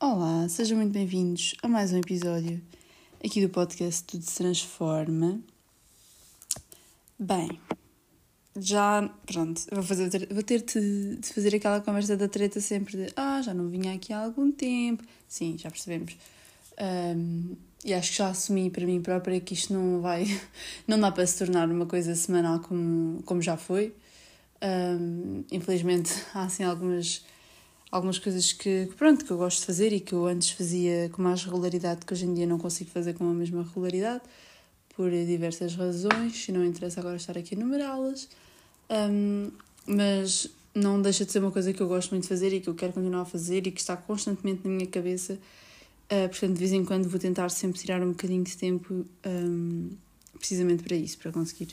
Olá, sejam muito bem-vindos a mais um episódio aqui do podcast Tudo se Transforma. Bem, já, pronto, vou, fazer, vou ter de, fazer aquela conversa da treta sempre de ah, já não vinha aqui há algum tempo. Sim, já percebemos. Um, e acho que já assumi para mim própria que isto não vai, não dá para se tornar uma coisa semanal como, como já foi. Um, infelizmente há assim algumas, algumas coisas que, pronto, que eu gosto de fazer e que eu antes fazia com mais regularidade que hoje em dia não consigo fazer com a mesma regularidade por diversas razões e não interessa agora estar aqui a enumerá-las. Um, mas não deixa de ser uma coisa que eu gosto muito de fazer e que eu quero continuar a fazer e que está constantemente na minha cabeça Uh, portanto, de vez em quando vou tentar sempre tirar um bocadinho de tempo um, precisamente para isso, para conseguir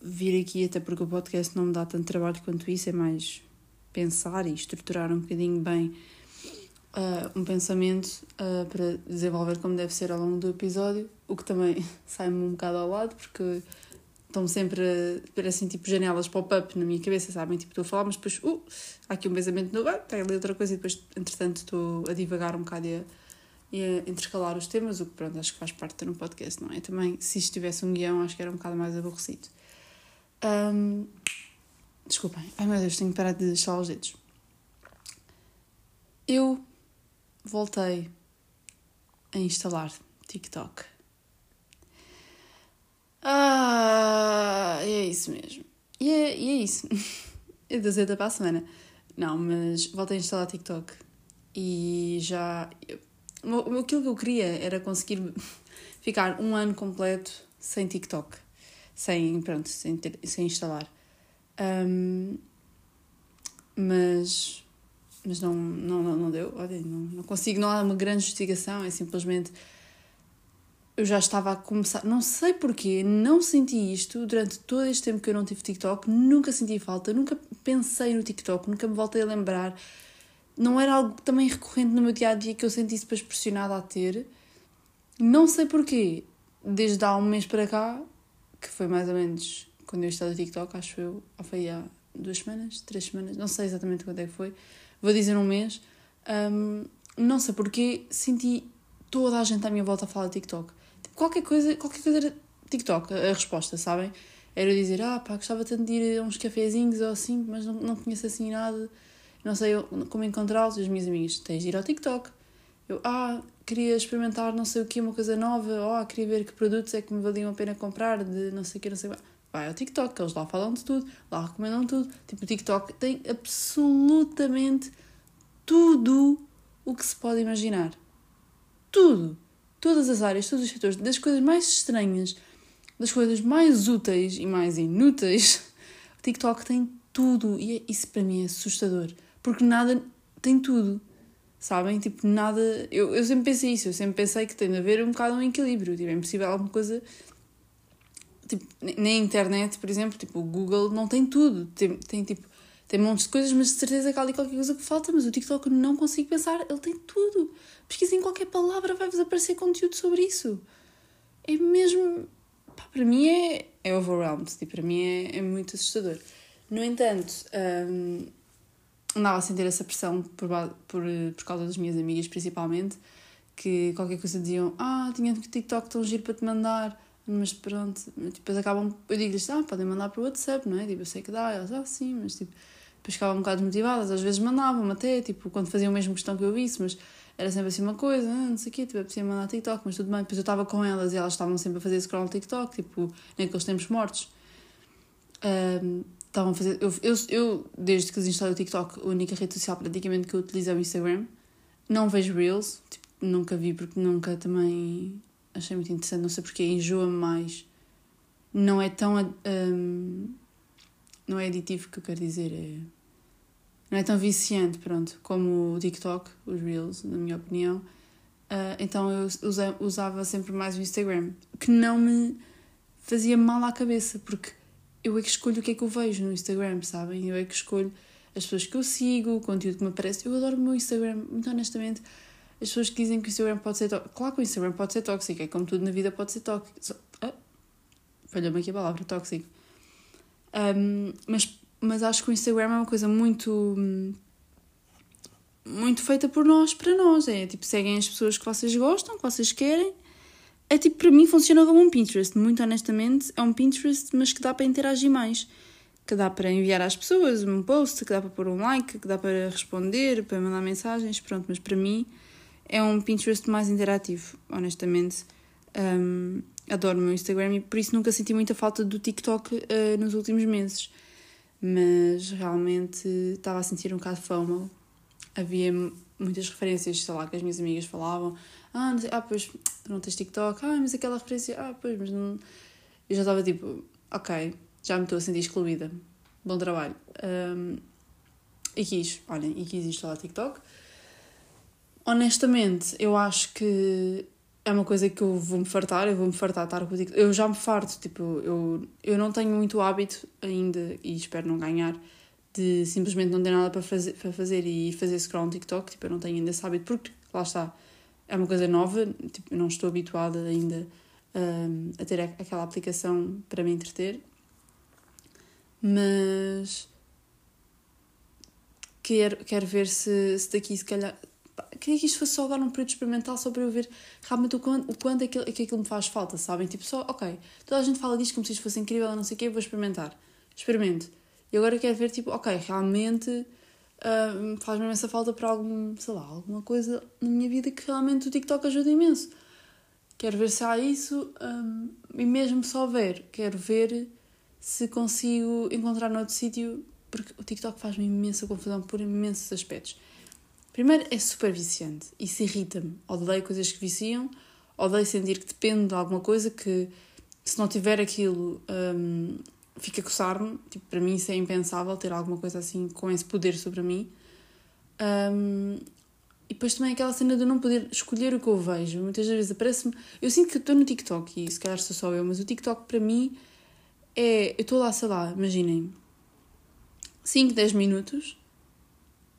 vir aqui, até porque o podcast não me dá tanto trabalho quanto isso, é mais pensar e estruturar um bocadinho bem uh, um pensamento uh, para desenvolver como deve ser ao longo do episódio, o que também sai-me um bocado ao lado, porque estão sempre, parecem tipo janelas pop-up na minha cabeça, sabem? Tipo, estou a falar, mas depois, uh, há aqui um pensamento novo, ah, tem ali outra coisa, e depois, entretanto, estou a divagar um bocado e a intercalar os temas, o que pronto, acho que faz parte de ter um podcast, não é? Também, se isto tivesse um guião, acho que era um bocado mais aborrecido. Um, desculpem, ai meu Deus, tenho que parar de deixar os dedos. Eu voltei a instalar TikTok. Ah, é isso mesmo. E é, e é isso. Dou até para a semana. Não, mas voltei a instalar TikTok. E já aquilo que eu queria era conseguir ficar um ano completo sem TikTok, sem, pronto, sem, ter, sem instalar. Um, mas mas não, não, não, deu, olha, não, não consigo, não há uma grande justificação, é simplesmente eu já estava a começar, não sei porquê, não senti isto durante todo este tempo que eu não tive TikTok, nunca senti falta, nunca pensei no TikTok, nunca me voltei a lembrar não era algo também recorrente no meu dia a dia que eu sentisse depois pressionada a ter. Não sei porquê, desde há um mês para cá, que foi mais ou menos quando eu estava no TikTok, acho eu, foi há duas semanas, três semanas, não sei exatamente quando é que foi, vou dizer um mês. Um, não sei porquê, senti toda a gente à minha volta a falar de TikTok. Tipo, qualquer coisa, qualquer coisa era TikTok, a resposta, sabem? Era dizer, ah pá, gostava tanto de ir a uns cafezinhos ou assim, mas não, não conheço assim nada não sei como encontrá-los. E as minhas amigas, tens de ir ao TikTok. Eu, ah, queria experimentar não sei o que, uma coisa nova, ah, queria ver que produtos é que me valiam a pena comprar, de não sei o que, não sei o que. Vai ao TikTok, eles lá falam de tudo, lá recomendam tudo. Tipo, o TikTok tem absolutamente tudo o que se pode imaginar. Tudo. Todas as áreas, todos os setores, das coisas mais estranhas, das coisas mais úteis e mais inúteis. O TikTok tem tudo e é, isso para mim é assustador porque nada tem tudo, sabem? Tipo, nada. Eu, eu sempre pensei isso, eu sempre pensei que tem de haver um bocado um equilíbrio, tipo, é impossível alguma coisa. Tipo, na internet, por exemplo, tipo, o Google não tem tudo, tem, tem tipo. Tem montes de coisas, mas de certeza que há ali qualquer coisa que falta, mas o TikTok não consigo pensar, ele tem tudo. Pesquisem qualquer palavra, vai-vos aparecer conteúdo sobre isso. É mesmo. Pá, para mim é, é overwhelmed, tipo, para mim é, é muito assustador. No entanto, hum, andava a sentir essa pressão por, por, por causa das minhas amigas, principalmente, que qualquer coisa diziam: Ah, tinha TikTok tão giro para te mandar, mas pronto, depois acabam. Eu digo-lhes: Ah, podem mandar para o WhatsApp, não é? Tipo, eu sei que dá, elas, ah, sim, mas tipo, depois ficavam um bocado desmotivadas, às vezes mandavam até, tipo, quando faziam a mesma questão que eu visse, mas era sempre assim uma coisa, ah, não sei o quê, tipo, eu precisava mandar TikTok, mas tudo bem. Depois eu estava com elas e elas estavam sempre a fazer scroll no TikTok, tipo, naqueles tempos mortos. Um, estavam a fazer. Eu, eu, eu, desde que desinstalei o TikTok, a única rede social praticamente que eu utilizo é o Instagram. Não vejo Reels, tipo, nunca vi porque nunca também achei muito interessante, não sei porque, enjoa-me mais. Não é tão. Um, não é aditivo que eu quero dizer, é. Não é tão viciante, pronto, como o TikTok, os Reels, na minha opinião. Uh, então eu usava sempre mais o Instagram, que não me fazia mal à cabeça, porque eu é que escolho o que é que eu vejo no Instagram, sabem? Eu é que escolho as pessoas que eu sigo, o conteúdo que me aparece. Eu adoro o meu Instagram, muito honestamente. As pessoas que dizem que o Instagram pode ser tóxico. Claro que o Instagram pode ser tóxico, é como tudo na vida pode ser tóxico. Ah, falhou-me aqui a palavra, tóxico. Um, mas, mas acho que o Instagram é uma coisa muito. muito feita por nós para nós. É tipo, seguem as pessoas que vocês gostam, que vocês querem. É tipo, para mim funciona como um Pinterest. Muito honestamente, é um Pinterest, mas que dá para interagir mais. Que dá para enviar às pessoas um post, que dá para pôr um like, que dá para responder, para mandar mensagens. Pronto, mas para mim é um Pinterest mais interativo, honestamente. Um, adoro o meu Instagram e por isso nunca senti muita falta do TikTok uh, nos últimos meses. Mas realmente estava a sentir um bocado de FOMO. Havia muitas referências, sei lá, que as minhas amigas falavam. Ah, sei, ah pois, não tens TikTok. Ah, mas aquela referência. Ah, pois, mas não. Eu já estava tipo, ok, já me estou a sentir excluída. Bom trabalho. Um, e quis, olhem, e quis instalar TikTok. Honestamente, eu acho que é uma coisa que eu vou-me fartar, eu vou-me fartar estar com o TikTok. Eu já me farto, tipo, eu, eu não tenho muito hábito ainda, e espero não ganhar, de simplesmente não ter nada para fazer, para fazer e fazer scroll no TikTok. Tipo, eu não tenho ainda esse hábito, porque lá está, é uma coisa nova, tipo, eu não estou habituada ainda um, a ter aquela aplicação para me entreter. Mas quero, quero ver se, se daqui, se calhar, queria que isto fosse só agora um período experimental, só para eu ver realmente o quanto, o quanto é, que, é que aquilo me faz falta, sabem? Tipo, só, ok, toda a gente fala disto como se isto fosse incrível, não sei o quê, vou experimentar. Experimento. E agora quero ver, tipo, ok, realmente uh, faz-me essa falta para algum, sei lá, alguma coisa na minha vida que realmente o TikTok ajuda imenso. Quero ver se há isso um, e mesmo só ver, quero ver se consigo encontrar noutro sítio, porque o TikTok faz-me imensa confusão por imensos aspectos. Primeiro, é super viciante. Isso irrita-me. Odeio coisas que viciam, odeio sentir que depende de alguma coisa que, se não tiver aquilo, um, fica a coçar-me. Tipo, para mim, isso é impensável ter alguma coisa assim com esse poder sobre mim. Um, e depois também aquela cena de eu não poder escolher o que eu vejo. Muitas vezes aparece-me. Eu sinto que estou no TikTok e se calhar sou só eu, mas o TikTok para mim é. Eu estou lá, sei lá, imaginem, 5, 10 minutos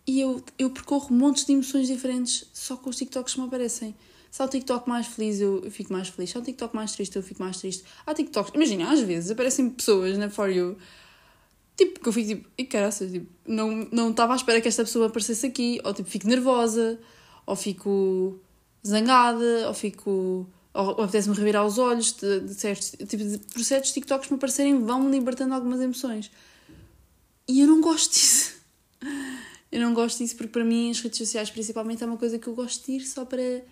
e eu, eu percorro montes de emoções diferentes só com os TikToks que me aparecem. Se há um TikTok mais feliz, eu, fico mais feliz. Se há um TikTok mais triste, eu fico mais triste. Há TikToks, imagina, às vezes aparecem pessoas na For You, tipo, que eu fico tipo, e caraças, tipo, não, não estava à espera que esta pessoa aparecesse aqui, ou tipo, fico nervosa, ou fico zangada, ou fico. ou, ou apetece-me revirar os olhos de, de certos, tipo, de, por certos TikToks me aparecerem, vão-me libertando algumas emoções. E eu não gosto disso. Eu não gosto disso porque para mim as redes sociais principalmente é uma coisa que eu gosto de ir só para,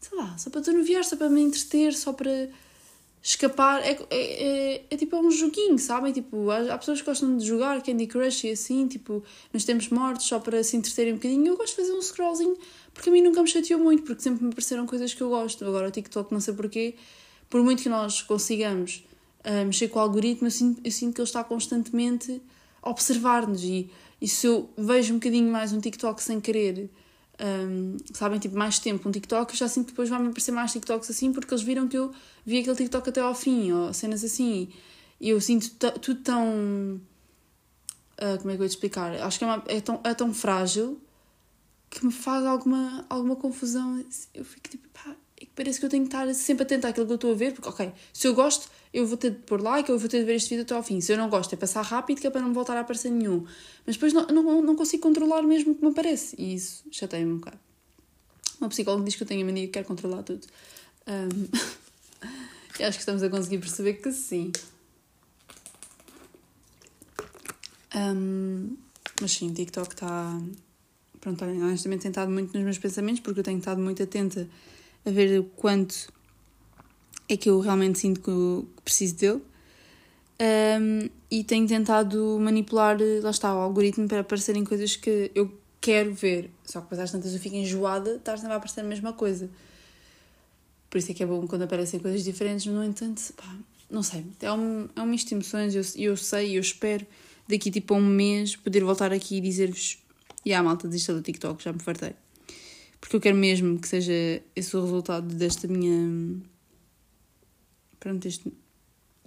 sei lá, só para desanuviar, só para me entreter, só para escapar. É, é, é, é tipo é um joguinho, sabem? Tipo, há, há, pessoas que gostam de jogar Candy Crush e assim, tipo, nos tempos mortos, só para se entreterem um bocadinho. Eu gosto de fazer um scrollzinho porque a mim nunca me chateou muito, porque sempre me apareceram coisas que eu gosto. Agora o TikTok, não sei porquê, por muito que nós consigamos uh, mexer com o algoritmo, eu sinto, eu sinto que ele está constantemente a observar-nos e e se eu vejo um bocadinho mais um TikTok sem querer, um, sabem, tipo, mais tempo um TikTok, eu já sinto que depois vai-me aparecer mais TikToks assim, porque eles viram que eu vi aquele TikTok até ao fim, ou cenas assim. E eu sinto tudo tão. Uh, como é que eu ia te explicar? Acho que é, uma, é, tão, é tão frágil que me faz alguma, alguma confusão. Eu fico tipo, pá, é parece que eu tenho que estar sempre atenta àquilo que eu estou a ver, porque, ok, se eu gosto, eu vou ter de pôr like, eu vou ter de ver este vídeo até ao fim. Se eu não gosto, é passar rápido, que é para não voltar a aparecer nenhum. Mas depois não, não, não consigo controlar mesmo o que me aparece. E isso chateia-me um bocado. Uma psicóloga diz que eu tenho a mania que quero controlar tudo. Um, acho que estamos a conseguir perceber que sim. Um, mas sim, TikTok está. Pronto, honestamente tem estado muito nos meus pensamentos porque eu tenho estado muito atenta a ver o quanto é que eu realmente sinto que, preciso dele. Um, e tenho tentado manipular, lá está, o algoritmo para aparecerem coisas que eu quero ver. Só que depois às tantas eu fico enjoada, estar sempre a aparecer a mesma coisa. Por isso é que é bom quando aparecem coisas diferentes, no entanto, pá, não sei, é um, é um misto de emoções, eu, eu sei, eu espero daqui tipo a um mês poder voltar aqui e dizer-vos e a malta desista do TikTok, já me fartei. Porque eu quero mesmo que seja esse o resultado desta minha pronto, este,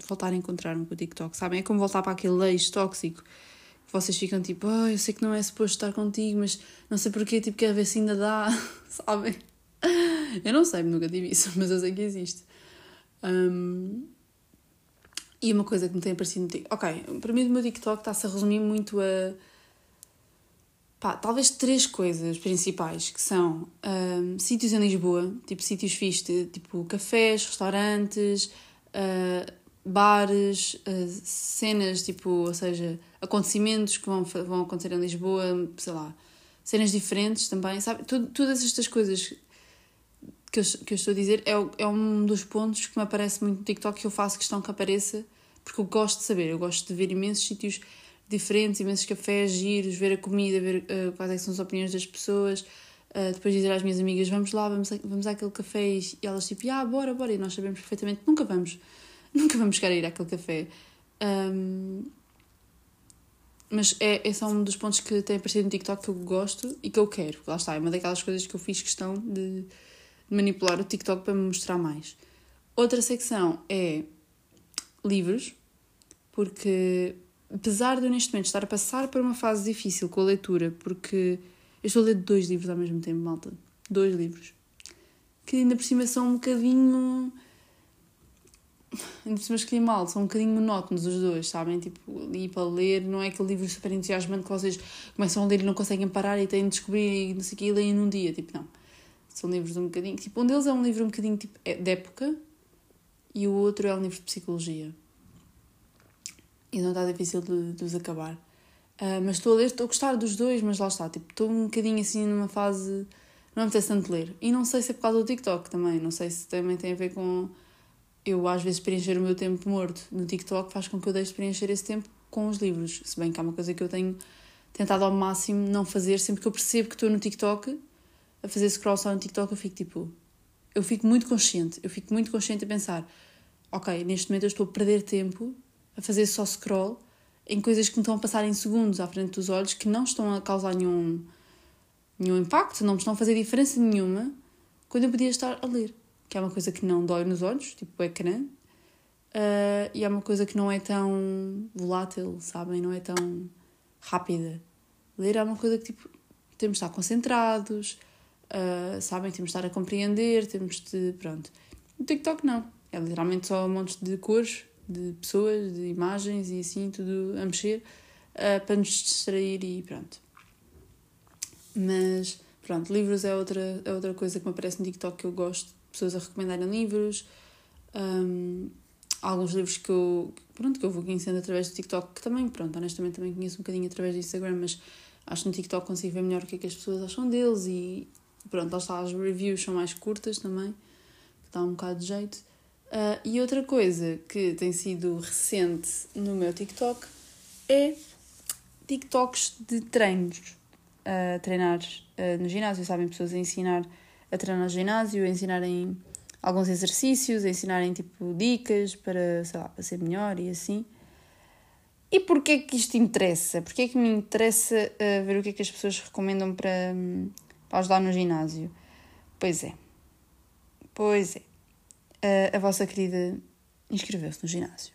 voltar a encontrar-me com o TikTok, sabem? É como voltar para aquele ex tóxico que vocês ficam tipo, oh, eu sei que não é suposto estar contigo, mas não sei porquê, tipo, quero ver se ainda dá, sabem? Eu não sei, nunca tive isso, mas eu sei que existe. Um, E uma coisa que me tem aparecido no TikTok. Ok, para mim o meu TikTok está-se a resumir muito a. Pá, talvez três coisas principais que são um, sítios em Lisboa, tipo sítios fixos, tipo cafés, restaurantes, uh, bares, uh, cenas, tipo, ou seja, acontecimentos que vão, vão acontecer em Lisboa, sei lá, cenas diferentes também, sabe? Tudo, todas estas coisas que eu, que eu estou a dizer é, é um dos pontos que me aparece muito no TikTok que eu faço questão que apareça, porque eu gosto de saber, eu gosto de ver imensos sítios diferentes, imensos cafés, giros, ver a comida, ver uh, quais é são as opiniões das pessoas, uh, depois dizer às minhas amigas, vamos lá, vamos, a, vamos àquele café, e elas tipo, ah, bora, bora, e nós sabemos perfeitamente, nunca vamos, nunca vamos chegar a ir àquele café. Um, mas é, esse é um dos pontos que tem aparecido no TikTok que eu gosto e que eu quero. Lá está, é uma daquelas coisas que eu fiz questão de manipular o TikTok para me mostrar mais. Outra secção é livros, porque apesar de eu neste momento estar a passar por uma fase difícil com a leitura, porque eu estou a ler dois livros ao mesmo tempo, malta. Dois livros. Que ainda por cima são um bocadinho. Ainda por cima escolhi mal, são um bocadinho monótonos os dois, sabem? Tipo, ali para ler, não é aquele livro super entusiasmante que vocês começam a ler e não conseguem parar e têm de descobrir e não sei o que e leem num dia. Tipo, não são livros um bocadinho. Tipo, um deles é um livro um bocadinho tipo, é de época e o outro é um livro de psicologia. E não está difícil de, de os acabar. Uh, mas estou a ler, estou a gostar dos dois, mas lá está. Tipo, estou um bocadinho assim numa fase. Não me apetece tanto ler. E não sei se é por causa do TikTok também. Não sei se também tem a ver com. Eu, às vezes, preencher o meu tempo morto no TikTok faz com que eu deixe de preencher esse tempo com os livros. Se bem que é uma coisa que eu tenho tentado ao máximo não fazer sempre que eu percebo que estou no TikTok a fazer scroll só no TikTok, eu fico tipo. Eu fico muito consciente, eu fico muito consciente a pensar: ok, neste momento eu estou a perder tempo a fazer só scroll em coisas que me estão a passar em segundos à frente dos olhos que não estão a causar nenhum, nenhum impacto, não me estão a fazer diferença nenhuma quando eu podia estar a ler. Que é uma coisa que não dói nos olhos, tipo o ecrã, uh, e é uma coisa que não é tão volátil, sabem? Não é tão rápida. Ler é uma coisa que tipo, temos de estar concentrados, uh, sabem? Temos de estar a compreender, temos de. Pronto. No TikTok não. É literalmente só um monte de cores, de pessoas, de imagens e assim, tudo a mexer uh, para nos distrair e pronto. Mas pronto, livros é outra, é outra coisa que me aparece no TikTok que eu gosto. Pessoas a recomendarem livros. Um, alguns livros que eu, pronto, que eu vou conhecendo através do TikTok, que também, pronto, honestamente também conheço um bocadinho através do Instagram, mas acho que no TikTok consigo ver melhor o que é que as pessoas acham deles e, Pronto, lá está, as reviews são mais curtas também, que dá um bocado de jeito. Uh, e outra coisa que tem sido recente no meu TikTok é TikToks de treinos. Uh, treinar uh, no ginásio, sabem? Pessoas a ensinar a treinar no ginásio, a ensinarem alguns exercícios, a ensinarem tipo dicas para, sei lá, para ser melhor e assim. E porquê que isto interessa? Porquê que me interessa ver o que é que as pessoas recomendam para, um, para ajudar no ginásio. Pois é. Pois é. A, vossa querida inscreveu-se no ginásio.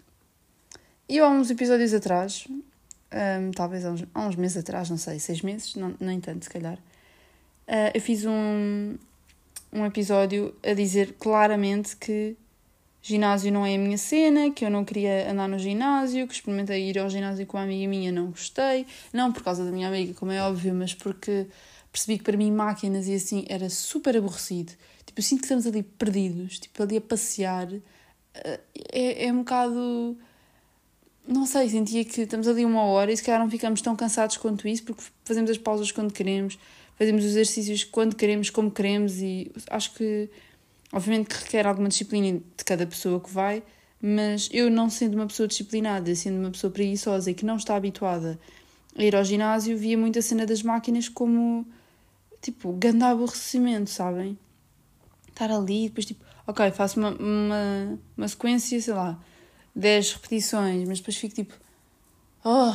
E há uns episódios atrás, um, talvez há uns, há uns, meses atrás, não sei, seis meses, não, nem tanto se calhar, uh, eu fiz um, um episódio a dizer claramente que ginásio não é a minha cena, que eu não queria andar no ginásio, que experimentei ir ao ginásio com uma amiga minha, não gostei. Não por causa da minha amiga, como é óbvio, mas porque percebi que para mim máquinas e assim era super aborrecido. Tipo, eu sinto que estamos ali perdidos, tipo, ali a passear. Eh, é, é um bocado. Não sei, sentia que estamos ali uma hora e se calhar não ficamos tão cansados quanto isso, porque fazemos as pausas quando queremos, fazemos os exercícios quando queremos, como queremos, e acho que, obviamente, que requer alguma disciplina de cada pessoa que vai, mas eu, não sendo uma pessoa disciplinada, sendo uma pessoa preguiçosa e que não está habituada a ir ao ginásio, via muito a cena das máquinas como tipo, grande aborrecimento, sabem? Estar ali depois, tipo, ok, faço uma, uma, uma sequência, sei lá, 10 repetições, mas depois fico tipo, oh,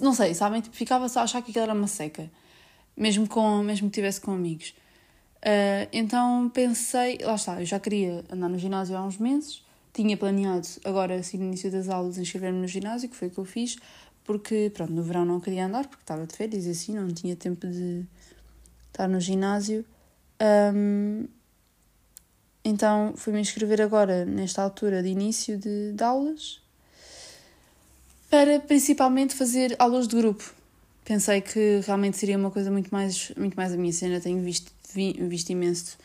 não sei, sabem? Tipo, ficava só a achar que aquilo era uma seca, mesmo, com, mesmo que estivesse com amigos. Uh, então pensei, lá está, eu já queria andar no ginásio há uns meses, tinha planeado agora, assim, no início das aulas, inscrever-me no ginásio, que foi o que eu fiz, porque, pronto, no verão não queria andar, porque estava de férias e assim, não tinha tempo de, estar no ginásio. Um, então fui-me inscrever agora, nesta altura de início de, de aulas. para principalmente fazer aulas de grupo. Pensei que realmente seria uma coisa muito mais, muito mais a minha cena. Tenho visto, vi, visto imenso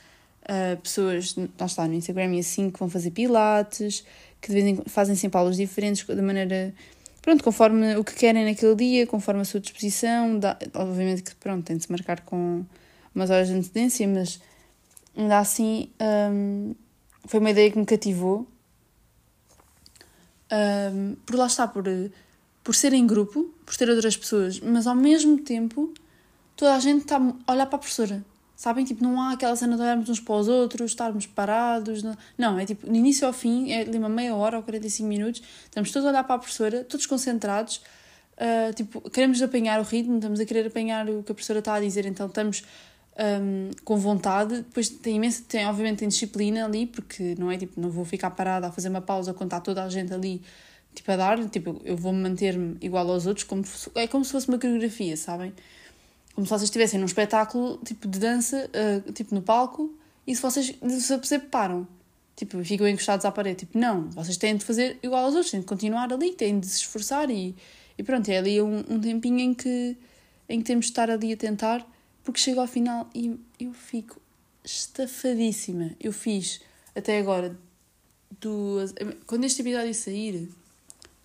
uh, pessoas, lá está, no Instagram e assim, que vão fazer pilates, que de vez em fazem sempre aulas diferentes, da maneira, pronto, conforme o que querem naquele dia, conforme a sua disposição. Dá, obviamente que, pronto, tem de se marcar com umas horas de antecedência, mas ainda assim um, foi uma ideia que me cativou. Um, por lá está, por, por ser em grupo, por ter outras pessoas, mas ao mesmo tempo toda a gente está a olhar para a professora. Sabem? Tipo, não há aquela cena de olharmos uns para os outros, estarmos parados. Não, não é tipo, do início ao fim, é ali uma meia hora ou 45 minutos, estamos todos a olhar para a professora, todos concentrados, uh, tipo, queremos apanhar o ritmo, estamos a querer apanhar o que a professora está a dizer, então estamos um, com vontade. Depois tem imensa, tem, obviamente, tem disciplina ali, porque não é tipo, não vou ficar parada a fazer uma pausa quando está toda a gente ali, tipo, a dar, tipo, eu vou manter-me igual aos outros, como, é como se fosse uma coreografia, sabem? como se vocês estivessem num espetáculo tipo de dança, uh, tipo no palco, e se vocês se param, tipo, ficam encostados à parede, tipo, não, vocês têm de fazer igual aos outros, têm de continuar ali, têm de se esforçar e, e pronto, é ali um, um tempinho em que, em que temos de estar ali a tentar, porque chego ao final e eu fico estafadíssima. Eu fiz até agora duas. Quando este episódio sair,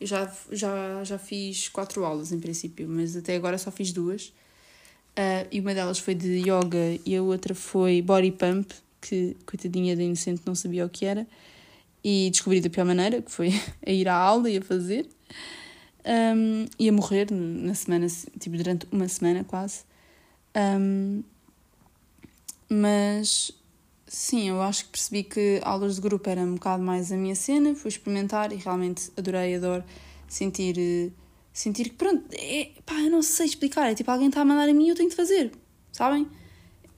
eu já, já, já fiz quatro aulas em princípio, mas até agora só fiz duas. Uh, e uma delas foi de yoga e a outra foi body pump, que coitadinha da inocente não sabia o que era. E descobri da pior maneira, que foi a ir à aula e a fazer. Um, e a morrer na semana, tipo durante uma semana quase. Um, mas sim, eu acho que percebi que aulas de grupo era um bocado mais a minha cena, fui experimentar e realmente adorei, adoro sentir eh, sentir que, pronto, é, pá, eu não sei explicar. É tipo, alguém está a mandar a mim e eu tenho de fazer, sabem?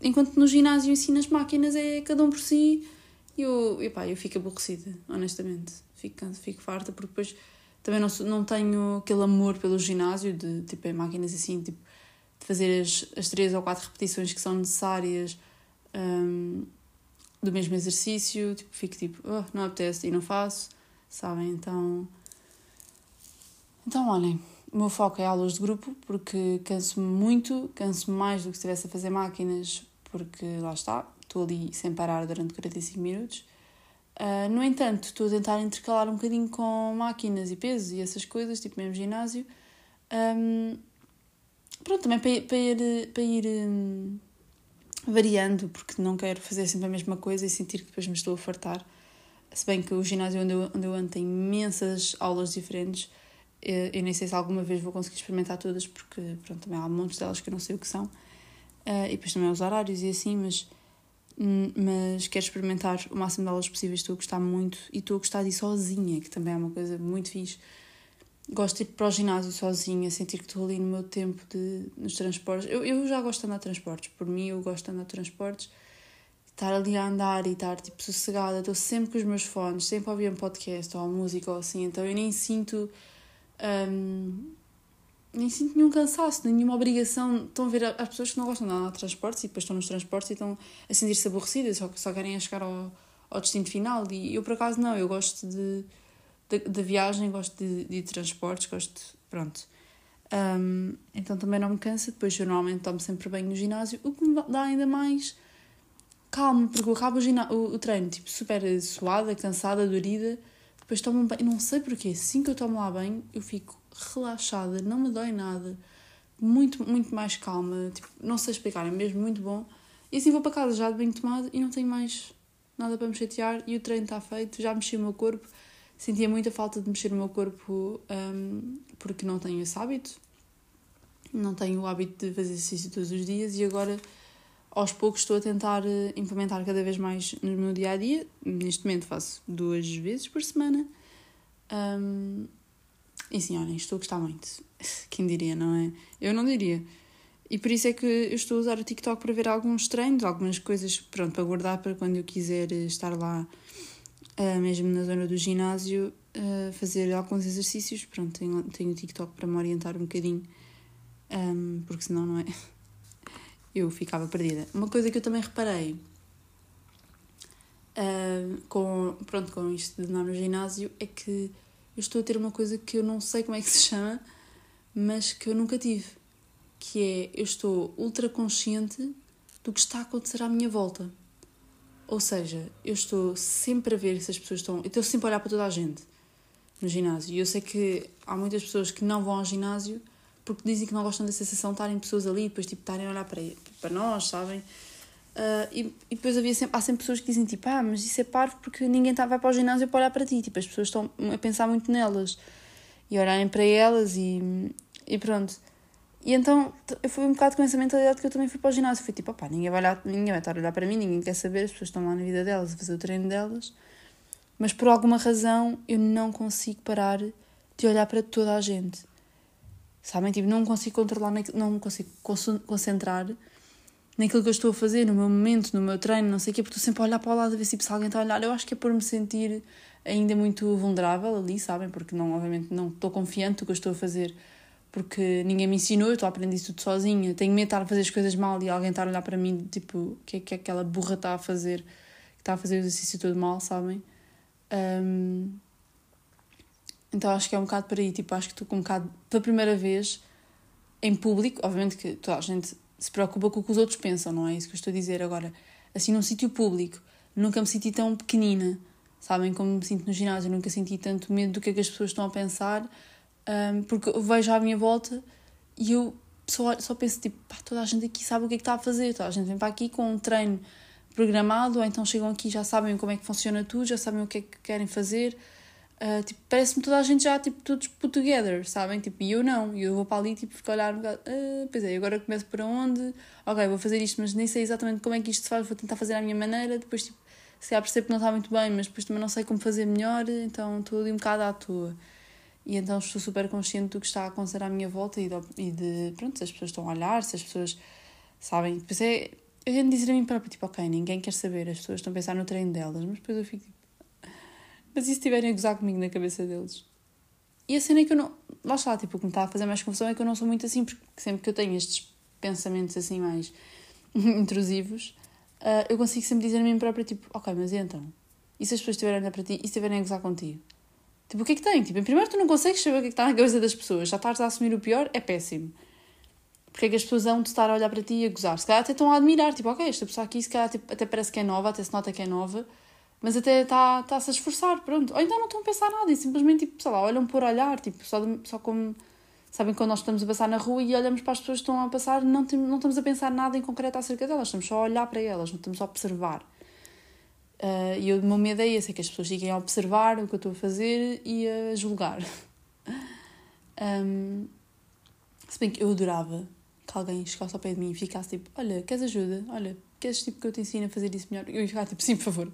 Enquanto no ginásio ensino as máquinas, é cada um por si. E eu, pá, eu fico aborrecida, honestamente. Fico, fico farta, porque depois também não, não tenho aquele amor pelo ginásio, de tipo, em máquinas assim, tipo, de fazer as, as três ou quatro repetições que são necessárias um, do mesmo exercício. Tipo, fico tipo, oh, não apetece e não faço, sabem? Então então, olhem, o meu foco é aulas de grupo porque canso-me muito, canso-me mais do que se estivesse a fazer máquinas, porque lá está, estou ali sem parar durante 45 minutos. Uh, no entanto, estou a tentar intercalar um bocadinho com máquinas e pesos e essas coisas, tipo mesmo ginásio. Um, pronto, também para, para ir, para ir um, variando, porque não quero fazer sempre a mesma coisa e sentir que depois me estou a fartar. Se bem que o ginásio onde eu, onde eu ando tem imensas aulas diferentes eu nem sei se alguma vez vou conseguir experimentar todas, porque pronto, também há montes delas que eu não sei o que são. Uh, e depois também os horários e assim, mas, hum, mas quero experimentar o máximo de aulas possíveis. Estou a gostar muito e estou a gostar de ir sozinha, que também é uma coisa muito fixe. Gosto de ir para o ginásio sozinha, sentir que estou ali no meu tempo de, nos transportes. Eu, eu já gosto de andar transportes, por mim, eu gosto de andar transportes. Estar ali a andar e estar tipo sossegada, estou sempre com os meus fones, sempre a ouvir um podcast ou a música ou assim, então eu nem sinto um, nem sinto nenhum cansaço, nenhuma obrigação. Estão a ver as pessoas que não gostam de andar de transportes e depois estão nos transportes e estão a sentir-se aborrecidas, só, só querem chegar ao, ao destino final. E eu, por acaso, não, eu gosto de, de, de viagem, gosto de, de transportes, gosto. Pronto. Um, então também não me cansa. Depois, eu normalmente tomo sempre bem no ginásio, o que me dá ainda mais calma, porque eu acabo o, o, o treino tipo super suada, cansada, dorida depois tomo banho, não sei porquê, assim que eu tomo lá banho, eu fico relaxada, não me dói nada, muito, muito mais calma, tipo, não sei explicar, é mesmo muito bom. E assim vou para casa já de banho tomado e não tenho mais nada para me chatear e o treino está feito, já mexi o meu corpo. Sentia muita falta de mexer o meu corpo um, porque não tenho esse hábito, não tenho o hábito de fazer exercício todos os dias e agora aos poucos estou a tentar eh, implementar cada vez mais no meu dia a dia. Neste momento faço duas vezes por semana. Um, e sim, olhem, estou a gostar muito. Quem diria, não é? Eu não diria. E por isso é que eu estou a usar o TikTok para ver alguns treinos, algumas coisas, pronto, para guardar para quando eu quiser eh, estar lá, uh, mesmo na zona do ginásio, uh, fazer alguns exercícios. Pronto, tenho, tenho o TikTok para me orientar um bocadinho, um, porque senão não é eu ficava perdida. Uma coisa que eu também reparei uh, com, pronto, com isto de andar no ginásio é que eu estou a ter uma coisa que eu não sei como é que se chama, mas que eu nunca tive, que é eu estou ultra consciente do que está a acontecer à minha volta. Ou seja, eu estou sempre a ver se as pessoas estão. Eu estou sempre a olhar para toda a gente no ginásio. E eu sei que há muitas pessoas que não vão ao ginásio porque dizem que não gostam da sensação de estarem pessoas ali e depois tipo, estarem a olhar para, para nós, sabem? Uh, e, e, depois havia sempre, há sempre pessoas que dizem tipo, ah, mas isso é parvo porque ninguém tá, vai para o ginásio para olhar para ti. Tipo, as pessoas estão a pensar muito nelas e olharem para elas e, e pronto. E então eu fui um bocado com essa mentalidade que eu também fui para o ginásio. Fui tipo, opá, ninguém vai, olhar, ninguém vai estar a olhar para mim, ninguém quer saber, as pessoas estão lá na vida delas a fazer o treino delas. Mas por alguma razão eu não consigo parar de olhar para toda a gente. Sabem? Tipo, não consigo controlar, não consigo concentrar naquilo que eu estou a fazer, no meu momento, no meu treino, não sei o quê, porque estou sempre a olhar para o lado a ver se alguém está a olhar. Eu acho que é por me sentir ainda muito vulnerável ali, sabem? Porque não, obviamente não estou confiante do que eu estou a fazer porque ninguém me ensinou, eu estou a aprender tudo sozinha. Tenho medo de estar a fazer as coisas mal e alguém estar a olhar para mim, tipo, o que é que aquela burra está a fazer, que está a fazer o exercício todo mal, sabem? Um, então acho que é um bocado por aí, tipo, acho que estou com um bocado, pela primeira vez, em público, obviamente que toda a gente se preocupa com o que os outros pensam, não é isso que eu estou a dizer agora. Assim, num sítio público, nunca me senti tão pequenina, sabem, como me sinto no ginásio, nunca senti tanto medo do que é que as pessoas estão a pensar um, porque eu vejo à minha volta e eu só, só penso, tipo, pá, toda a gente aqui sabe o que é que está a fazer, toda a gente vem para aqui com um treino programado, ou então chegam aqui já sabem como é que funciona tudo, já sabem o que é que querem fazer. Uh, tipo, parece-me toda a gente já, tipo, todos put together, sabem? Tipo, e eu não, e eu vou para ali, tipo, fico a olhar um bocado, uh, pois é, agora começo por onde? Ok, vou fazer isto, mas nem sei exatamente como é que isto se faz, vou tentar fazer à minha maneira, depois, tipo, se calhar percebo que não está muito bem, mas depois também não sei como fazer melhor, então estou ali um bocado à toa. E então estou super consciente do que está a acontecer à minha volta e de, e de pronto, se as pessoas estão a olhar, se as pessoas sabem. Depois é. Eu tento dizer a mim própria, tipo, ok, ninguém quer saber, as pessoas estão a pensar no treino delas, mas depois eu fico tipo. Mas e se estiverem a gozar comigo na cabeça deles? E a cena é que eu não. Lá está, tipo, o que me está a fazer mais confusão é que eu não sou muito assim, porque sempre que eu tenho estes pensamentos assim mais intrusivos, uh, eu consigo sempre dizer a mim própria, tipo, ok, mas então? E se as pessoas estiverem a olhar para ti e estiverem a gozar contigo? Tipo, o que é que tem? Tipo, primeiro tu não consegues saber o que é que está na cabeça das pessoas. Já estás a assumir o pior, é péssimo. Porque é que as pessoas vão de estar a olhar para ti e a gozar? Se calhar até estão a admirar. Tipo, ok, esta pessoa aqui se calhar tipo, até parece que é nova, até se nota que é nova. Mas até está-se está a esforçar, pronto. Ou então não estão a pensar nada e simplesmente, tipo, sei lá, olham por olhar. Tipo, só, só como... Sabem quando nós estamos a passar na rua e olhamos para as pessoas que estão a passar, não, tem, não estamos a pensar nada em concreto acerca delas. Estamos só a olhar para elas, não estamos a observar. Uh, e o meu medo é esse, é que as pessoas fiquem a observar o que eu estou a fazer e a julgar. um, se bem que eu adorava que alguém chegasse ao pé de mim e ficasse tipo, olha, queres ajuda? Olha, queres tipo que eu te ensine a fazer isso melhor? Eu ia ficar tipo, sim, por favor.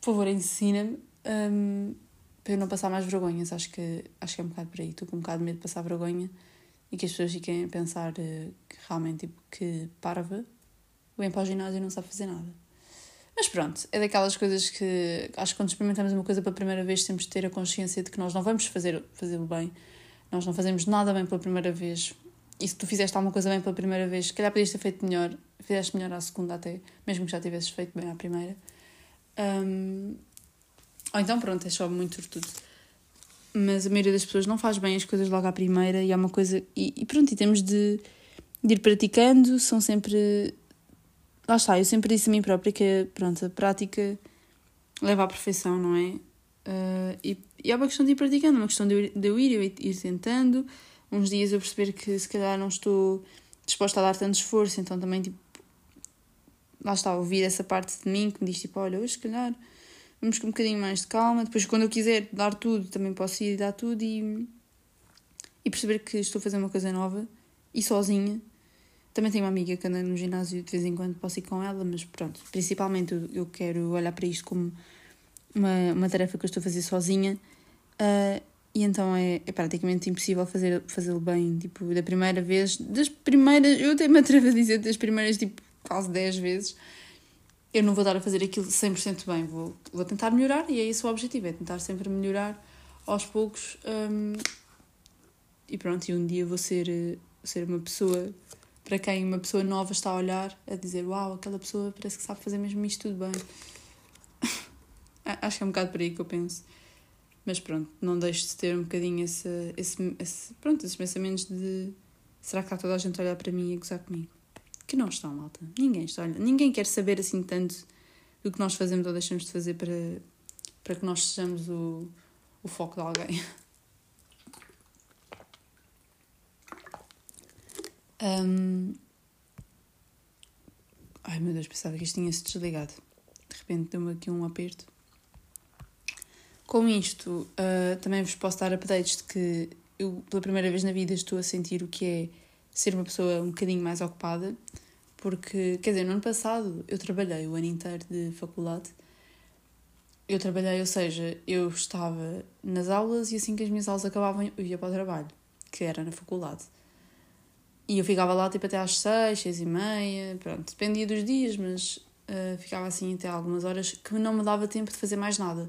Por favor, ensina-me. Um, para eu não passar mais vergonhas. Acho que, acho que é um bocado por aí. Estou com um bocado de medo de passar vergonha e que as pessoas fiquem a pensar uh, que realmente, tipo, que parva, vem para o ginásio e não sabe fazer nada. Mas pronto, é daquelas coisas que acho que quando experimentamos uma coisa pela primeira vez temos de ter a consciência de que nós não vamos fazer fazê-lo bem. Nós não fazemos nada bem pela primeira vez. E se tu fizeste alguma coisa bem pela primeira vez, se calhar podias ter feito melhor, fizeste melhor à segunda até, mesmo que já tivesses feito bem à primeira. Um, ou então pronto, é só muito tudo. Mas a maioria das pessoas não faz bem as coisas logo à primeira e é uma coisa. E, e pronto, e temos de, de ir praticando, são sempre lá está, eu sempre disse a mim própria que pronto, a prática leva à perfeição, não é? Uh, e, e é uma questão de ir praticando, é uma questão de eu, de eu ir, eu ir, ir tentando. Uns dias eu perceber que se calhar não estou disposta a dar tanto esforço, então também tipo, lá está, ouvir essa parte de mim que me diz tipo, olha, hoje se calhar vamos com um bocadinho mais de calma, depois quando eu quiser dar tudo, também posso ir dar tudo e, e perceber que estou a fazer uma coisa nova e sozinha também tenho uma amiga que anda no ginásio de vez em quando, posso ir com ela, mas pronto, principalmente eu, quero olhar para isto como uma, uma tarefa que eu estou a fazer sozinha. Uh, e então é, é praticamente impossível fazer, fazê-lo bem, tipo, da primeira vez, das primeiras, eu até me atrevo a dizer das primeiras, tipo, quase 10 vezes, eu não vou dar a fazer aquilo 100% bem, vou, vou tentar melhorar e é esse o objetivo, é tentar sempre melhorar aos poucos um, e pronto, e um dia vou ser, ser uma pessoa para quem uma pessoa nova está a olhar, a dizer: Uau, aquela pessoa parece que sabe fazer mesmo isto tudo bem. Acho que é um bocado por aí que eu penso. Mas pronto, não deixo de ter um bocadinho esse, esse, esse, pronto, esses pensamentos de será que está toda a gente a olhar para mim e a gozar comigo? Que não está, malta. Ninguém está a. Ninguém quer saber assim tanto do que nós fazemos ou deixamos de fazer para, para que nós sejamos o, o foco de alguém. Um... Ai meu Deus, pensava que isto tinha-se desligado. De repente deu-me aqui um aperto. Com isto, uh, também vos posso dar updates de que eu, pela primeira vez na vida, estou a sentir o que é ser uma pessoa um bocadinho mais ocupada. Porque, quer dizer, no ano passado eu trabalhei o ano inteiro de faculdade. Eu trabalhei, ou seja, eu estava nas aulas e assim que as minhas aulas acabavam eu ia para o trabalho, que era na faculdade. E eu ficava lá tipo até às seis, seis e meia, pronto, dependia dos dias, mas uh, ficava assim até algumas horas que não me dava tempo de fazer mais nada.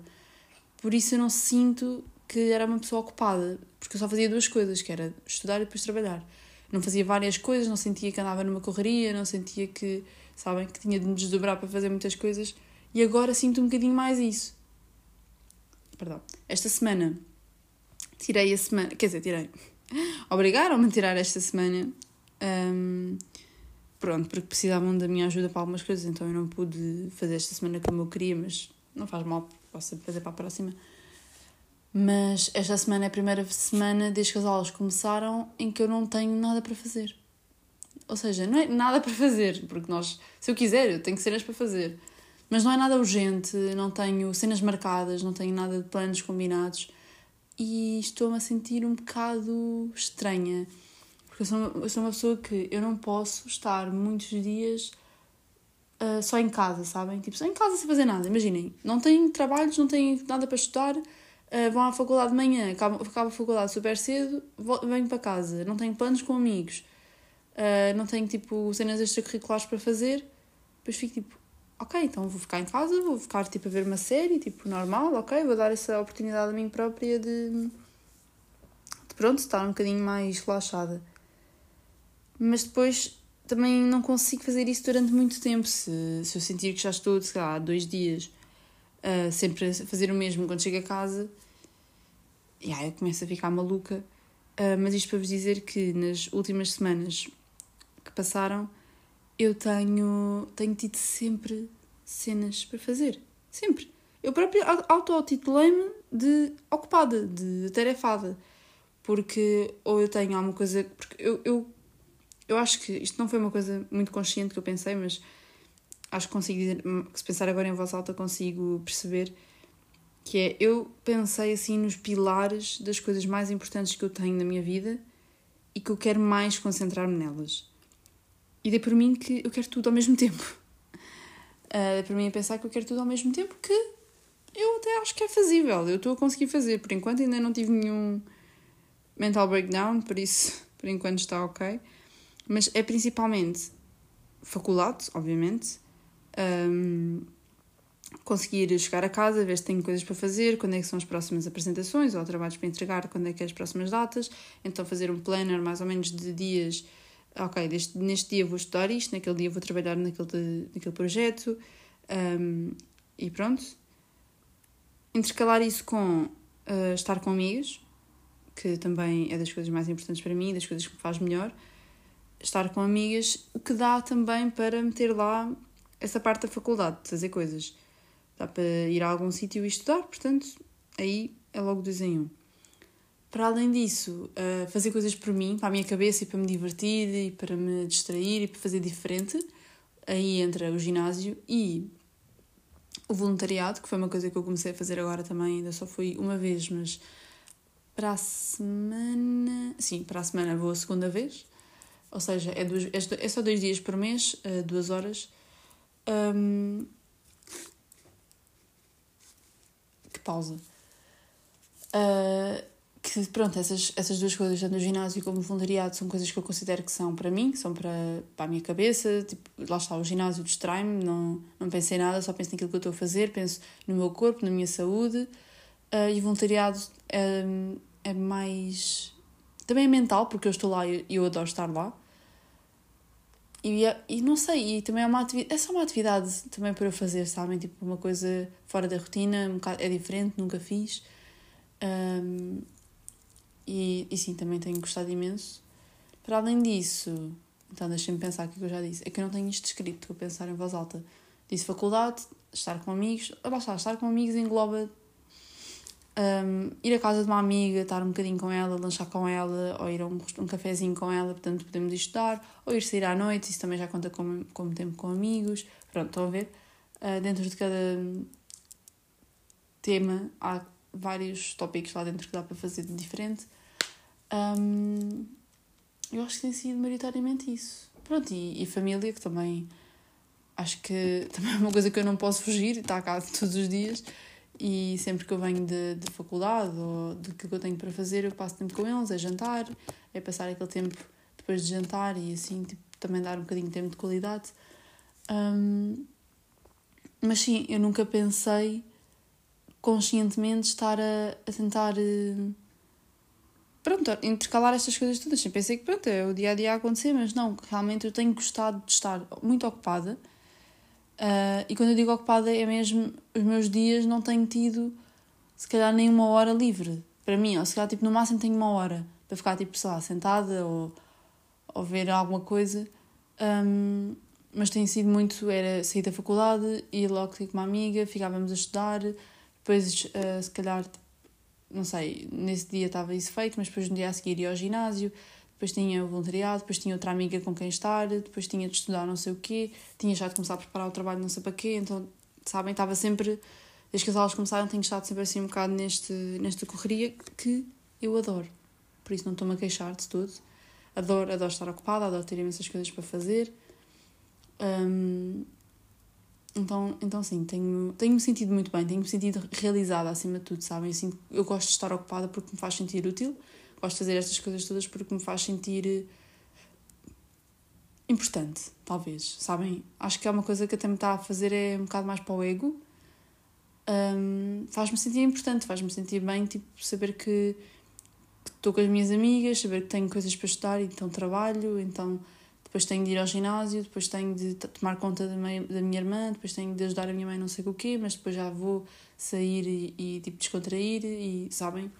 Por isso eu não sinto que era uma pessoa ocupada, porque eu só fazia duas coisas, que era estudar e depois trabalhar. Não fazia várias coisas, não sentia que andava numa correria, não sentia que, sabem, que tinha de me desdobrar para fazer muitas coisas. E agora sinto um bocadinho mais isso. Perdão. Esta semana tirei a semana, quer dizer, tirei. Obrigaram-me a tirar esta semana um, pronto, porque precisavam da minha ajuda para algumas coisas, então eu não pude fazer esta semana como eu queria, mas não faz mal, posso fazer para a próxima. Mas esta semana é a primeira semana desde que as aulas começaram em que eu não tenho nada para fazer. Ou seja, não é nada para fazer, porque nós, se eu quiser, eu tenho cenas para fazer. Mas não é nada urgente, não tenho cenas marcadas, não tenho nada de planos combinados e estou-me a sentir um bocado estranha. Porque eu sou, uma, eu sou uma pessoa que eu não posso estar muitos dias uh, só em casa, sabem? Tipo, só em casa sem fazer nada. Imaginem, não têm trabalhos, não têm nada para estudar, uh, vão à faculdade de manhã, acabam, acabam a faculdade super cedo, venho para casa, não tenho planos com amigos, uh, não tenho tipo cenas extracurriculares para fazer, depois fico tipo, ok, então vou ficar em casa, vou ficar tipo a ver uma série, tipo normal, ok, vou dar essa oportunidade a mim própria de, de pronto, estar um bocadinho mais relaxada mas depois também não consigo fazer isso durante muito tempo. Se, se eu sentir que já estou, sei lá, dois dias uh, sempre a fazer o mesmo quando chego a casa, e aí eu começo a ficar maluca. Uh, mas isto para vos dizer que nas últimas semanas que passaram, eu tenho, tenho tido sempre cenas para fazer. Sempre. Eu própria auto-titulei-me de ocupada, de tarefada. Porque ou eu tenho alguma coisa. Porque eu, eu eu acho que isto não foi uma coisa muito consciente que eu pensei, mas acho que consigo dizer, se pensar agora em voz alta, consigo perceber que é eu pensei assim nos pilares das coisas mais importantes que eu tenho na minha vida e que eu quero mais concentrar-me nelas. E dei por mim que eu quero tudo ao mesmo tempo. Uh, dei por mim a pensar que eu quero tudo ao mesmo tempo que eu até acho que é fazível. Eu estou a conseguir fazer. Por enquanto ainda não tive nenhum mental breakdown, por isso por enquanto está ok. Mas é principalmente faculdade, obviamente. Um, conseguir chegar a casa, ver se tenho coisas para fazer, quando é que são as próximas apresentações ou trabalhos para entregar, quando é que é as próximas datas. Então fazer um planner mais ou menos de dias. Ok, deste, neste dia vou estudar isto, naquele dia vou trabalhar naquele, naquele projeto. Um, e pronto. Intercalar isso com uh, estar com amigos, que também é das coisas mais importantes para mim, das coisas que me faz melhor estar com amigas, o que dá também para meter lá essa parte da faculdade, de fazer coisas. Dá para ir a algum sítio e estudar, portanto, aí é logo dois em um. Para além disso, uh, fazer coisas por mim, para a minha cabeça e para me divertir e para me distrair e para fazer diferente. Aí entra o ginásio e o voluntariado, que foi uma coisa que eu comecei a fazer agora também, ainda só fui uma vez, mas para a semana. Sim, para a semana vou a segunda vez. Ou seja, é, duas, é só dois dias por mês, uh, duas horas. Um... Que pausa. Uh, que pronto, essas, essas duas coisas, tanto no ginásio como no voluntariado, são coisas que eu considero que são para mim, são para, para a minha cabeça. Tipo, lá está, o ginásio distrai-me, não, não pensei nada, só penso naquilo que eu estou a fazer, penso no meu corpo, na minha saúde. Uh, e o voluntariado é, é mais. Também é mental, porque eu estou lá e eu, eu adoro estar lá. E, e não sei, e também é uma atividade, é só uma atividade também para eu fazer, sabem? Tipo, uma coisa fora da rotina, um bocado, é diferente, nunca fiz. Um, e, e sim, também tenho gostado imenso. Para além disso, então deixem-me pensar o que eu já disse. É que eu não tenho isto escrito, estou a pensar em voz alta. Disse faculdade, estar com amigos. Lá está, estar com amigos engloba um, ir à casa de uma amiga, estar um bocadinho com ela, lanchar com ela, ou ir a um, um cafezinho com ela, portanto podemos estudar, ou ir sair à noite, isso também já conta como, como tempo com amigos. Pronto, estão a ver? Uh, dentro de cada tema há vários tópicos lá dentro que dá para fazer de diferente. Um, eu acho que tem sido maioritariamente isso. Pronto, e, e família, que também acho que também é uma coisa que eu não posso fugir, está cá todos os dias. E sempre que eu venho de, de faculdade ou do que eu tenho para fazer, eu passo tempo com eles, é jantar, é passar aquele tempo depois de jantar e assim, tipo, também dar um bocadinho de tempo de qualidade. Um, mas sim, eu nunca pensei conscientemente estar a, a tentar. Uh, pronto, intercalar estas coisas todas. Sempre pensei que pronto, é o dia a dia a acontecer, mas não, realmente eu tenho gostado de estar muito ocupada Uh, e quando eu digo ocupada é mesmo os meus dias não tenho tido se calhar nem uma hora livre para mim, ou se calhar tipo, no máximo tenho uma hora para ficar tipo, sei lá, sentada ou, ou ver alguma coisa. Um, mas tem sido muito, era sair da faculdade, ir logo com uma amiga, ficávamos a estudar, depois uh, se calhar, não sei, nesse dia estava isso feito, mas depois no dia a seguir ia ao ginásio, depois tinha o voluntariado, depois tinha outra amiga com quem estar, depois tinha de estudar não sei o quê, tinha já de começar a preparar o trabalho não sei para quê, então, sabem, estava sempre, desde que as aulas começaram, tenho estado sempre assim um bocado neste, nesta correria que eu adoro. Por isso não estou-me a queixar de tudo. Adoro, adoro estar ocupada, adoro ter imensas coisas para fazer. Um, então, então sim, tenho, tenho-me sentido muito bem, tenho-me sentido realizada acima de tudo, sabem? Assim, eu gosto de estar ocupada porque me faz sentir útil gosto de fazer estas coisas todas porque me faz sentir eh, importante, talvez, sabem? Acho que é uma coisa que até me está a fazer é um bocado mais para o ego. Um, faz-me sentir importante, faz-me sentir bem, tipo, saber que estou com as minhas amigas, saber que tenho coisas para estudar, então trabalho, então depois tenho de ir ao ginásio, depois tenho de tomar conta da minha, da minha irmã, depois tenho de ajudar a minha mãe não sei o quê, mas depois já vou sair e, e tipo descontrair e sabem?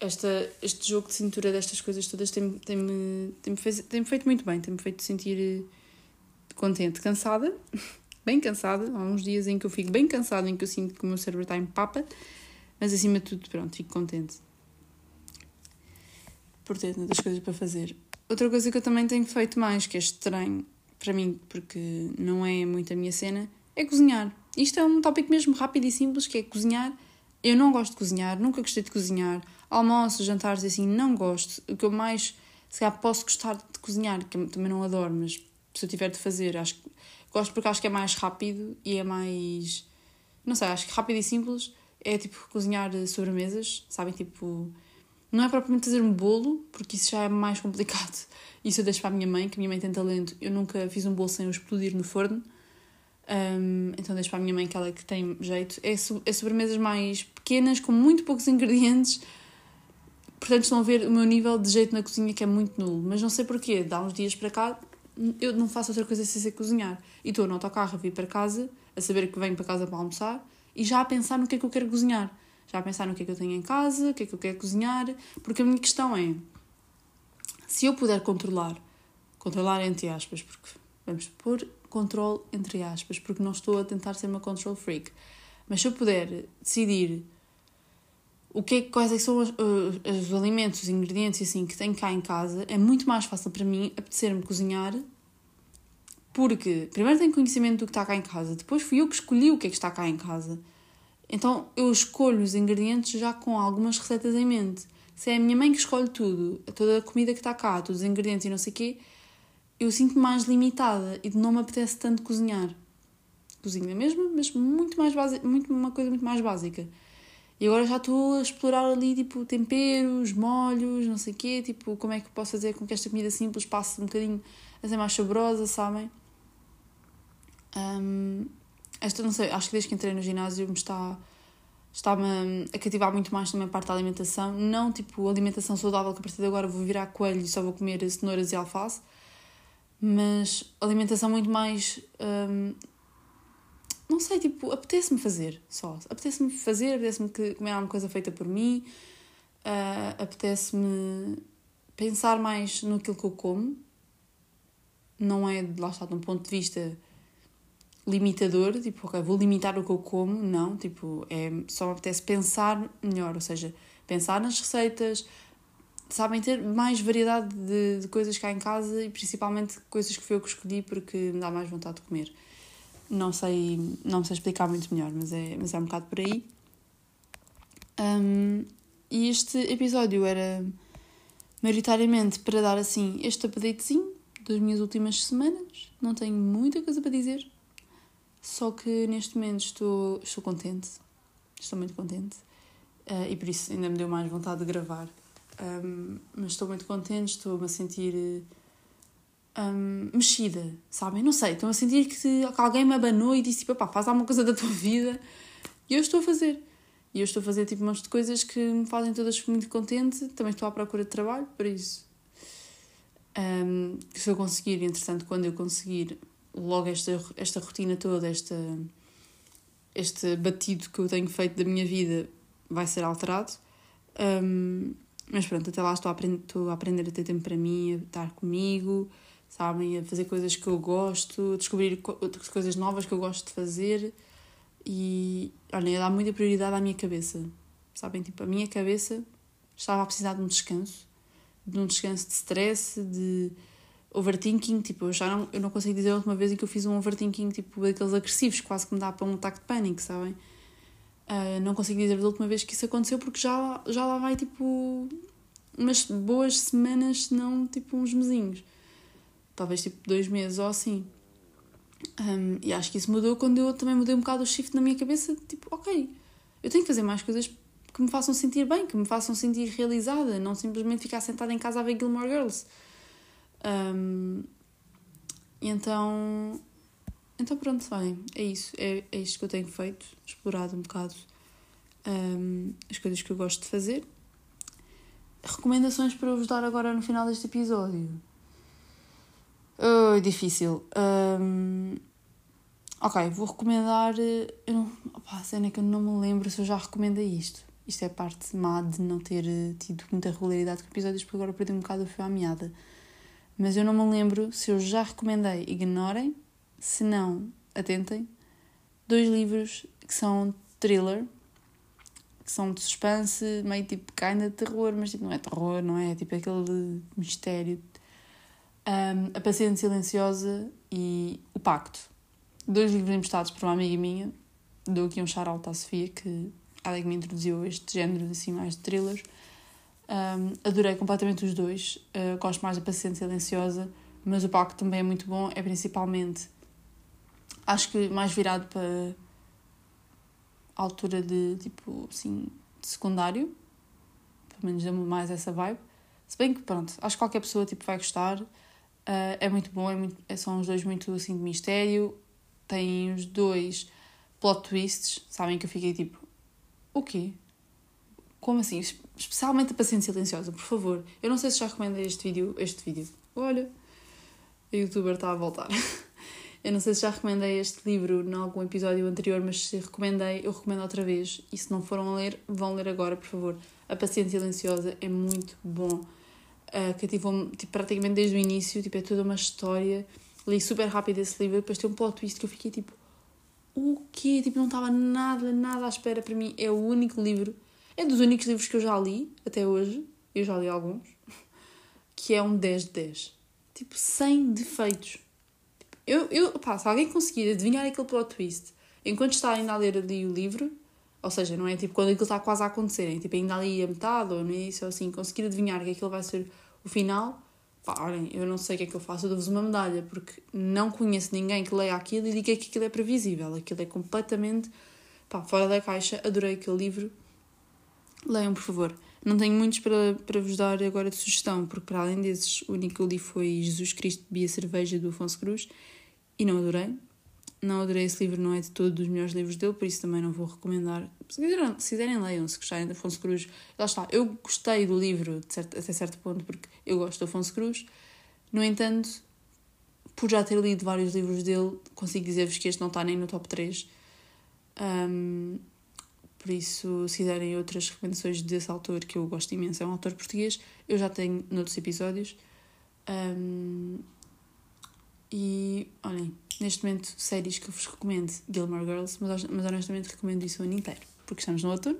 Esta, este jogo de cintura destas coisas todas tem-me tem -me, tem fez, tem feito muito bem, tem-me feito sentir eh, contente, cansada, bem cansada. Há uns dias em que eu fico bem cansada, em que eu sinto que o meu cérebro está em papa, mas acima de tudo, pronto, fico contente. Por ter tantas coisas para fazer. Outra coisa que eu também tenho feito mais, que é estranho para mim, porque não é muito a minha cena, é cozinhar. Isto é um tópico mesmo rápido e simples, que é cozinhar. Eu não gosto de cozinhar, nunca gostei de cozinhar almoços, jantares assim, não gosto. O que eu mais, se calhar, posso gostar de cozinhar, que eu também não adoro, mas se eu tiver de fazer, acho que gosto porque acho que é mais rápido e é mais. Não sei, acho que rápido e simples é tipo cozinhar sobremesas, sabem? Tipo. Não é propriamente fazer um bolo, porque isso já é mais complicado. Isso eu deixo para a minha mãe, que a minha mãe tem talento. Eu nunca fiz um bolo sem o explodir no forno. Um, então deixo para a minha mãe, que ela é que tem jeito. É, so é sobremesas mais pequenas, com muito poucos ingredientes, Portanto, estão a ver o meu nível de jeito na cozinha que é muito nulo. Mas não sei porquê, dá uns dias para cá, eu não faço outra coisa sem ser cozinhar. E estou no autocarro a vir para casa, a saber que venho para casa para almoçar e já a pensar no que é que eu quero cozinhar. Já a pensar no que é que eu tenho em casa, o que é que eu quero cozinhar. Porque a minha questão é: se eu puder controlar, controlar entre aspas, porque vamos pôr controle entre aspas, porque não estou a tentar ser uma control freak, mas se eu puder decidir o que é, quais é que são os, os, os, alimentos, os ingredientes assim que tenho cá em casa, é muito mais fácil para mim apetecer-me cozinhar porque primeiro tenho conhecimento do que está cá em casa, depois fui eu que escolhi o que é que está cá em casa. Então eu escolho os ingredientes já com algumas receitas em mente. Se é a minha mãe que escolhe tudo, toda a comida que está cá, todos os ingredientes e não sei o quê, eu sinto-me mais limitada e não me apetece tanto cozinhar. Cozinha mesmo, mas muito mais básica, muito, uma coisa muito mais básica. E agora já estou a explorar ali, tipo, temperos, molhos, não sei o quê, tipo, como é que posso fazer com que esta comida simples passe um bocadinho a ser mais saborosa, sabem? Um, esta, não sei, acho que desde que entrei no ginásio me está está-me a cativar muito mais também a parte da alimentação. Não tipo alimentação saudável, que a partir de agora vou virar coelho e só vou comer cenouras e alface, mas alimentação muito mais um, não sei, tipo, apetece-me fazer só. Apetece-me fazer, apetece-me comer alguma coisa feita por mim, uh, apetece-me pensar mais no que eu como. Não é, lá está, de um ponto de vista limitador, tipo, ok, vou limitar o que eu como, não, tipo, é, só me apetece pensar melhor, ou seja, pensar nas receitas, sabem ter mais variedade de, de coisas cá em casa e principalmente coisas que foi eu que escolhi porque me dá mais vontade de comer. Não sei, não sei explicar muito melhor, mas é, mas é um bocado por aí. Um, e este episódio era maioritariamente para dar assim este updatezinho das minhas últimas semanas. Não tenho muita coisa para dizer, só que neste momento estou, estou contente, estou muito contente uh, e por isso ainda me deu mais vontade de gravar. Um, mas estou muito contente, estou-me a sentir um, mexida, sabem? Não sei, estou a sentir que, que alguém me abanou e disse: tipo, pá, faz alguma coisa da tua vida. E eu estou a fazer. E eu estou a fazer tipo um monte de coisas que me fazem todas muito contente. Também estou à procura de trabalho, por isso. Um, se eu conseguir, entretanto, quando eu conseguir, logo esta, esta rotina toda, esta, este batido que eu tenho feito da minha vida vai ser alterado. Um, mas pronto, até lá estou a, aprender, estou a aprender a ter tempo para mim, a estar comigo, sabem? A fazer coisas que eu gosto, a descobrir coisas novas que eu gosto de fazer e, olha, a dar muita prioridade à minha cabeça, sabem? Tipo, a minha cabeça estava a precisar de um descanso, de um descanso de stress, de overthinking, tipo, eu já não, eu não consigo dizer a última vez em que eu fiz um overthinking, tipo, daqueles agressivos, quase que me dá para um ataque de pânico, sabem? Uh, não consigo dizer a última vez que isso aconteceu porque já, já lá vai, tipo, umas boas semanas, se não, tipo, uns mesinhos talvez tipo dois meses ou assim. Um, e acho que isso mudou quando eu também mudei um bocado o shift na minha cabeça, tipo, ok, eu tenho que fazer mais coisas que me façam sentir bem, que me façam sentir realizada, não simplesmente ficar sentada em casa a ver Gilmore Girls. Um, então, então pronto, bem, é isso, é, é isto que eu tenho feito, explorado um bocado um, as coisas que eu gosto de fazer. Recomendações para vos dar agora no final deste episódio. Uh, difícil. Um, ok, vou recomendar. Eh, eu não, opa, a cena é que eu não me lembro se eu já recomendei isto. Isto é parte má de não ter eh, tido muita regularidade com episódios, porque agora perdi um bocado o fio à meada. Mas eu não me lembro se eu já recomendei. Ignorem. Se não, atentem. Dois livros que são thriller, que são de suspense, meio tipo kinda de terror, mas tipo, não é terror, não é? é tipo aquele mistério um, A Paciente Silenciosa e O Pacto. Dois livros emprestados por uma amiga minha. Dou aqui um shout à Sofia, que ela é que me introduziu este género assim, mais de thrillers. Um, adorei completamente os dois. Uh, gosto mais da Paciente Silenciosa, mas o Pacto também é muito bom. É principalmente, acho que mais virado para a altura de tipo assim, de secundário. Pelo menos deu-me mais essa vibe. Se bem que, pronto, acho que qualquer pessoa tipo, vai gostar. Uh, é muito bom, é muito, é, são os dois muito assim de mistério. Tem os dois plot twists, sabem que eu fiquei tipo, o quê? Como assim? Especialmente a Paciente Silenciosa, por favor. Eu não sei se já recomendei este vídeo. Este vídeo. Olha, a youtuber está a voltar. eu não sei se já recomendei este livro em algum episódio anterior, mas se recomendei, eu recomendo outra vez. E se não foram a ler, vão ler agora, por favor. A Paciente Silenciosa é muito bom uh, cativou-me tipo, praticamente desde o início, tipo, é toda uma história. Li super rápido esse livro, depois tem um plot twist que eu fiquei tipo, o quê? Tipo, não estava nada, nada à espera para mim. É o único livro, é dos únicos livros que eu já li até hoje, eu já li alguns, que é um 10 de 10. Tipo, sem defeitos. Eu, eu, pá, se alguém conseguir adivinhar aquele plot twist enquanto está ainda a ler ali o livro, ou seja, não é tipo quando aquilo está quase a acontecer, é tipo ainda ali a metade ou no início, ou assim, conseguir adivinhar que aquilo vai ser o final, pá, olhem, eu não sei o que é que eu faço, eu dou-vos uma medalha, porque não conheço ninguém que leia aquilo e diga que aquilo é previsível, aquilo é completamente pá, fora da caixa, adorei aquele livro. Leiam, por favor. Não tenho muitos para, para vos dar agora de sugestão, porque para além desses, o único que eu li foi Jesus Cristo Bebia Cerveja do Afonso Cruz e não adorei. Não adorei esse livro, não é de todos os melhores livros dele, por isso também não vou recomendar. Se quiserem, se quiserem leiam, se gostarem de Afonso Cruz. Lá está, eu gostei do livro certo, até certo ponto, porque eu gosto de Afonso Cruz. No entanto, por já ter lido vários livros dele, consigo dizer-vos que este não está nem no top 3. Um, por isso, se quiserem outras recomendações desse autor, que eu gosto imenso, é um autor português, eu já tenho noutros episódios. Um, e, olhem, neste momento, séries que eu vos recomendo, Gilmore Girls, mas, mas honestamente recomendo isso o ano inteiro, porque estamos no outono.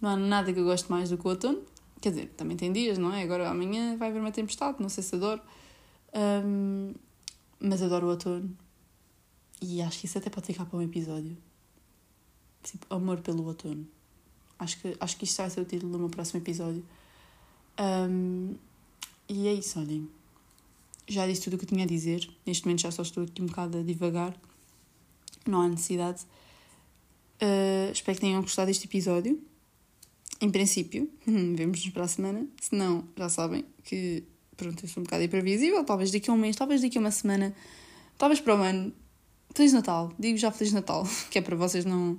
Não há nada que eu goste mais do que o outono. Quer dizer, também tem dias, não é? Agora amanhã vai haver uma tempestade, não sei se adoro. Um, mas adoro o outono. E acho que isso até pode ficar para um episódio. Tipo, amor pelo outono. Acho que, acho que isto vai ser o título do meu próximo episódio. Um, e é isso, olhem. Já disse tudo o que tinha a dizer. Neste momento já só estou aqui um bocado a divagar. Não há necessidade. Uh, espero que tenham gostado deste episódio. Em princípio, vemos-nos para a semana. Se não, já sabem que pronto, eu sou um bocado imprevisível. Talvez daqui a um mês, talvez daqui a uma semana, talvez para o ano. Feliz Natal, digo já Feliz Natal, que é para vocês não.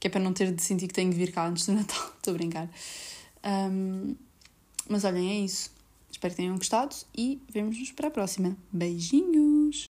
que é para não ter de sentir que tenho de vir cá antes do Natal. Estou a brincar. Um, mas olhem, é isso. Espero que tenham gostado e vemos-nos para a próxima. Beijinhos!